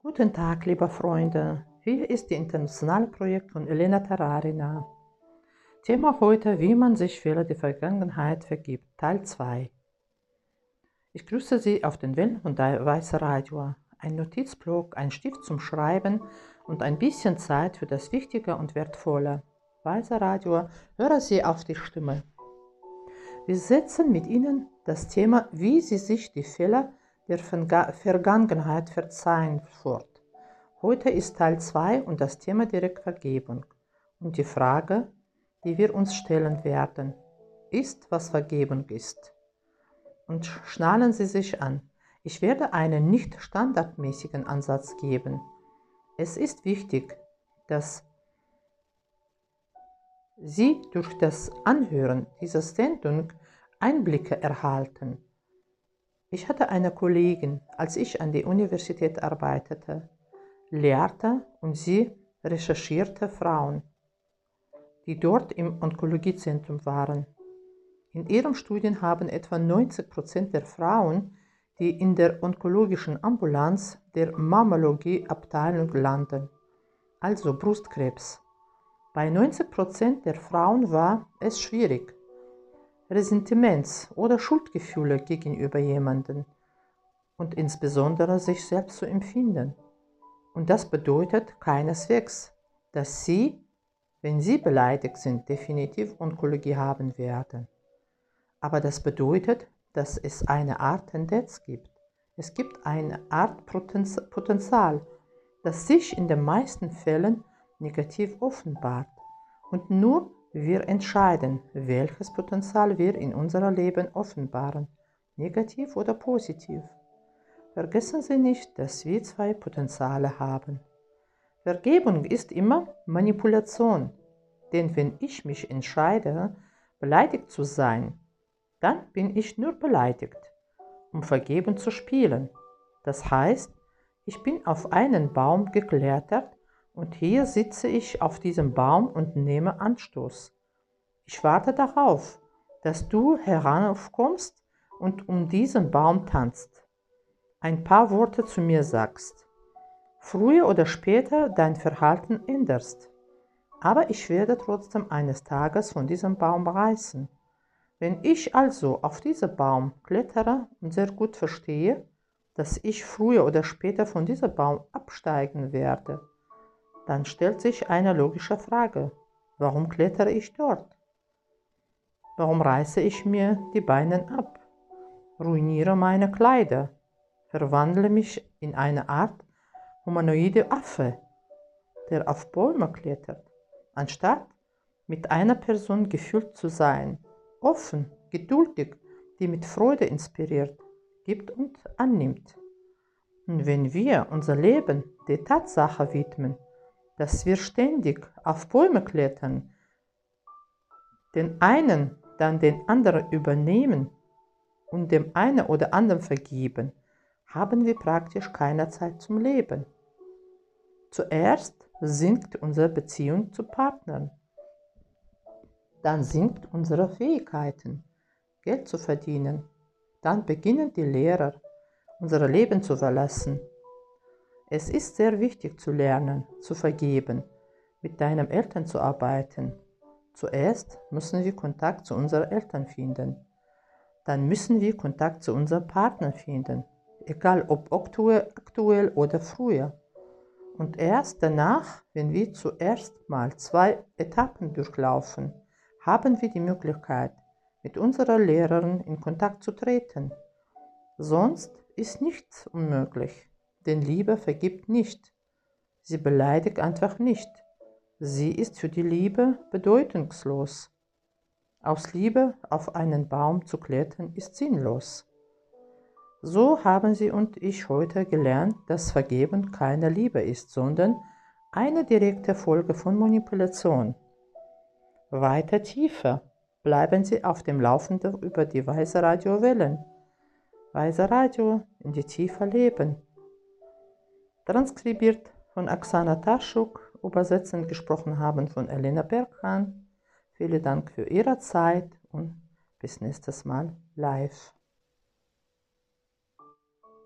Guten Tag, liebe Freunde. Hier ist das internationale Projekt von Elena Tararina. Thema heute, wie man sich Fehler der Vergangenheit vergibt, Teil 2. Ich grüße Sie auf den Wellen von Weißer Radio. Ein Notizblock, ein Stift zum Schreiben und ein bisschen Zeit für das Wichtige und Wertvolle. Weißer Radio, höre Sie auf die Stimme. Wir setzen mit Ihnen das Thema, wie Sie sich die Fehler der Vergangenheit verzeihen fort. Heute ist Teil 2 und das Thema direkt Vergebung. Und die Frage, die wir uns stellen werden, ist, was Vergebung ist. Und schnallen Sie sich an. Ich werde einen nicht standardmäßigen Ansatz geben. Es ist wichtig, dass Sie durch das Anhören dieser Sendung Einblicke erhalten ich hatte eine Kollegin, als ich an der Universität arbeitete, lehrte und sie recherchierte Frauen, die dort im Onkologiezentrum waren. In ihrem Studien haben etwa 90 Prozent der Frauen, die in der onkologischen Ambulanz der Mammologieabteilung landen, also Brustkrebs. Bei 90 Prozent der Frauen war es schwierig, Ressentiments oder Schuldgefühle gegenüber jemandem und insbesondere sich selbst zu empfinden. Und das bedeutet keineswegs, dass Sie, wenn Sie beleidigt sind, definitiv Onkologie haben werden. Aber das bedeutet, dass es eine Art Tendenz gibt. Es gibt eine Art Potenzial, das sich in den meisten Fällen negativ offenbart und nur wir entscheiden, welches Potenzial wir in unserem Leben offenbaren, negativ oder positiv. Vergessen Sie nicht, dass wir zwei Potenziale haben. Vergebung ist immer Manipulation, denn wenn ich mich entscheide, beleidigt zu sein, dann bin ich nur beleidigt, um vergeben zu spielen. Das heißt, ich bin auf einen Baum geklettert und hier sitze ich auf diesem Baum und nehme Anstoß. Ich warte darauf, dass du heraufkommst und um diesen Baum tanzt. Ein paar Worte zu mir sagst. Früher oder später dein Verhalten änderst. Aber ich werde trotzdem eines Tages von diesem Baum reißen. Wenn ich also auf diesen Baum klettere und sehr gut verstehe, dass ich früher oder später von diesem Baum absteigen werde, dann stellt sich eine logische Frage. Warum klettere ich dort? Warum reiße ich mir die Beine ab, ruiniere meine Kleider, verwandle mich in eine Art humanoide Affe, der auf Bäume klettert, anstatt mit einer Person gefüllt zu sein, offen, geduldig, die mit Freude inspiriert, gibt und annimmt. Und wenn wir unser Leben der Tatsache widmen, dass wir ständig auf Bäume klettern, den einen dann den anderen übernehmen und dem einen oder anderen vergeben, haben wir praktisch keine Zeit zum Leben. Zuerst sinkt unsere Beziehung zu Partnern. Dann sinkt unsere Fähigkeiten, Geld zu verdienen. Dann beginnen die Lehrer, unser Leben zu verlassen es ist sehr wichtig zu lernen, zu vergeben, mit deinen Eltern zu arbeiten. Zuerst müssen wir Kontakt zu unseren Eltern finden. Dann müssen wir Kontakt zu unserem Partner finden, egal ob aktuell oder früher. Und erst danach, wenn wir zuerst mal zwei Etappen durchlaufen, haben wir die Möglichkeit, mit unserer Lehrerin in Kontakt zu treten. Sonst ist nichts unmöglich denn Liebe vergibt nicht. Sie beleidigt einfach nicht. Sie ist für die Liebe bedeutungslos. Aus Liebe auf einen Baum zu klettern ist sinnlos. So haben Sie und ich heute gelernt, dass Vergeben keine Liebe ist, sondern eine direkte Folge von Manipulation. Weiter tiefer bleiben Sie auf dem Laufenden über die Weise Radiowellen. Weise Radio in die Tiefe leben. Transkribiert von Aksana Taschuk, übersetzend gesprochen haben von Elena Berghan. Vielen Dank für Ihre Zeit und bis nächstes Mal live.